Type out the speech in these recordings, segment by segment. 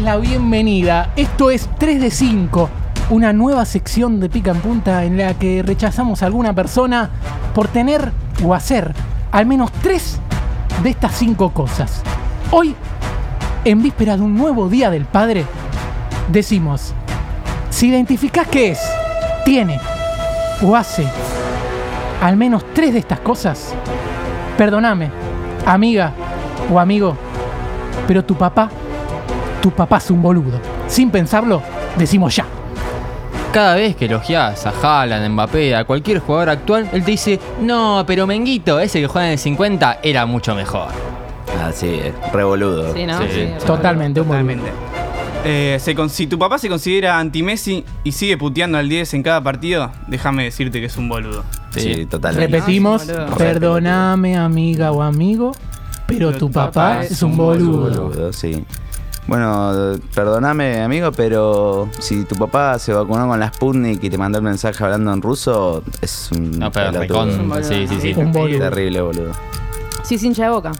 la bienvenida. Esto es 3 de 5, una nueva sección de Pica en Punta en la que rechazamos a alguna persona por tener o hacer al menos tres de estas cinco cosas. Hoy, en víspera de un nuevo Día del Padre, decimos, si identificás que es, tiene o hace al menos tres de estas cosas, perdóname, amiga o amigo, pero tu papá, tu papá es un boludo. Sin pensarlo, decimos ya. Cada vez que elogias a Haaland, Mbappé, a cualquier jugador actual, él te dice, no, pero Menguito, ese que juega en el 50, era mucho mejor. Así es, revoludo. Sí, ¿no? Sí, Sí, Totalmente, un boludo. Totalmente. Eh, se con- si tu papá se considera anti-Messi y sigue puteando al 10 en cada partido, déjame decirte que es un boludo. Sí, totalmente. Repetimos, No, es perdóname amiga o amigo, pero tu papá es un boludo. Boludo, sí. Bueno, perdóname, amigo, pero si tu papá se vacunó con la Sputnik y te mandó el mensaje hablando en ruso, es un No, pero recon- Sí, sí, sí. Un boludo. Terrible, boludo. Sí, hincha de boca.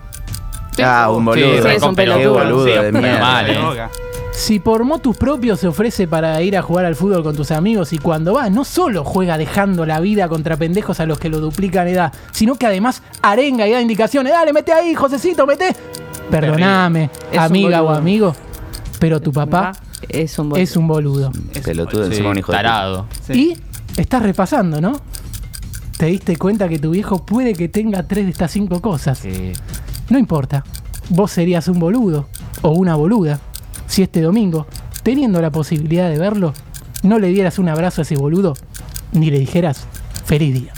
Ah, un boludo. Sí, es un pelotudo. boludo Sí, de pero mierda. mal, eh. Si por motus propios se ofrece para ir a jugar al fútbol con tus amigos y cuando va, no solo juega dejando la vida contra pendejos a los que lo duplican edad, sino que además arenga y da indicaciones. Dale, mete ahí, Josecito, mete. Es un amiga o amigo, pero tu papá es un boludo. es un boludo. Pelotudo Sí, encima un hijo de tarado. Sí. Y estás repasando, ¿no? Te diste cuenta que tu viejo puede que tenga tres de estas cinco cosas. Sí. No importa. Vos serías un boludo o una boluda si este domingo, teniendo la posibilidad de verlo, no le dieras un abrazo a ese boludo ni le dijeras feliz día.